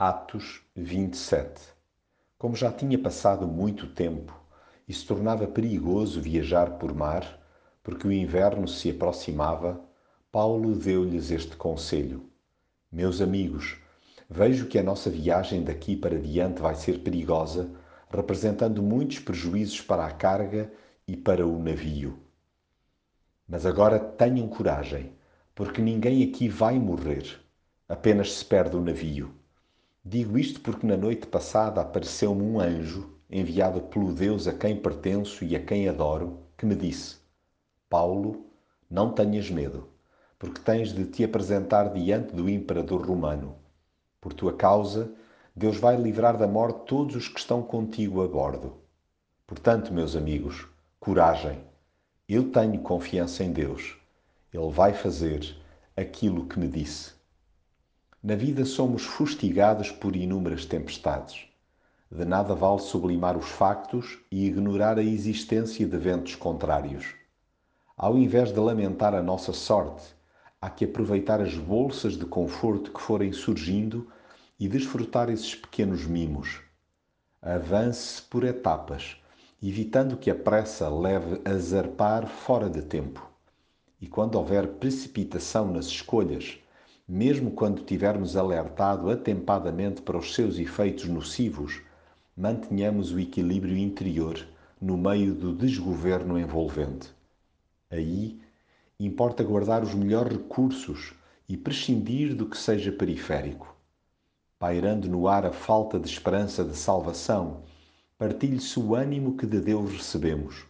Atos 27 Como já tinha passado muito tempo e se tornava perigoso viajar por mar, porque o inverno se aproximava, Paulo deu-lhes este conselho: Meus amigos, vejo que a nossa viagem daqui para diante vai ser perigosa, representando muitos prejuízos para a carga e para o navio. Mas agora tenham coragem, porque ninguém aqui vai morrer, apenas se perde o navio. Digo isto porque na noite passada apareceu-me um anjo, enviado pelo Deus a quem pertenço e a quem adoro, que me disse: Paulo, não tenhas medo, porque tens de te apresentar diante do imperador romano. Por tua causa, Deus vai livrar da morte todos os que estão contigo a bordo. Portanto, meus amigos, coragem. Eu tenho confiança em Deus. Ele vai fazer aquilo que me disse. Na vida somos fustigados por inúmeras tempestades. De nada vale sublimar os factos e ignorar a existência de ventos contrários. Ao invés de lamentar a nossa sorte, há que aproveitar as bolsas de conforto que forem surgindo e desfrutar esses pequenos mimos. Avance por etapas, evitando que a pressa leve a zarpar fora de tempo. E quando houver precipitação nas escolhas, mesmo quando tivermos alertado atempadamente para os seus efeitos nocivos, mantenhamos o equilíbrio interior no meio do desgoverno envolvente. Aí importa guardar os melhores recursos e prescindir do que seja periférico. Pairando no ar a falta de esperança de salvação, partilhe-se o ânimo que de Deus recebemos.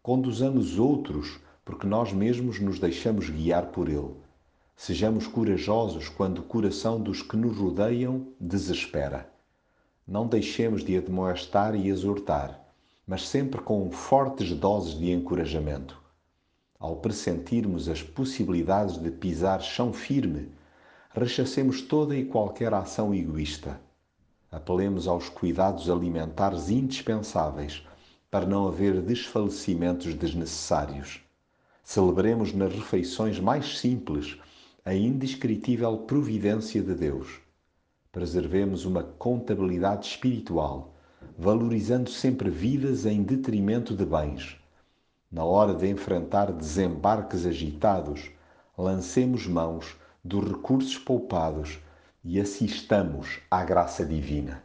Conduzamos outros porque nós mesmos nos deixamos guiar por Ele. Sejamos corajosos quando o coração dos que nos rodeiam desespera. Não deixemos de admoestar e exortar, mas sempre com fortes doses de encorajamento ao pressentirmos as possibilidades de pisar chão firme, rechacemos toda e qualquer ação egoísta. Apelemos aos cuidados alimentares indispensáveis para não haver desfalecimentos desnecessários. Celebremos nas refeições mais simples a indescritível providência de Deus. Preservemos uma contabilidade espiritual, valorizando sempre vidas em detrimento de bens na hora de enfrentar desembarques agitados, lancemos mãos dos recursos poupados e assistamos à graça divina.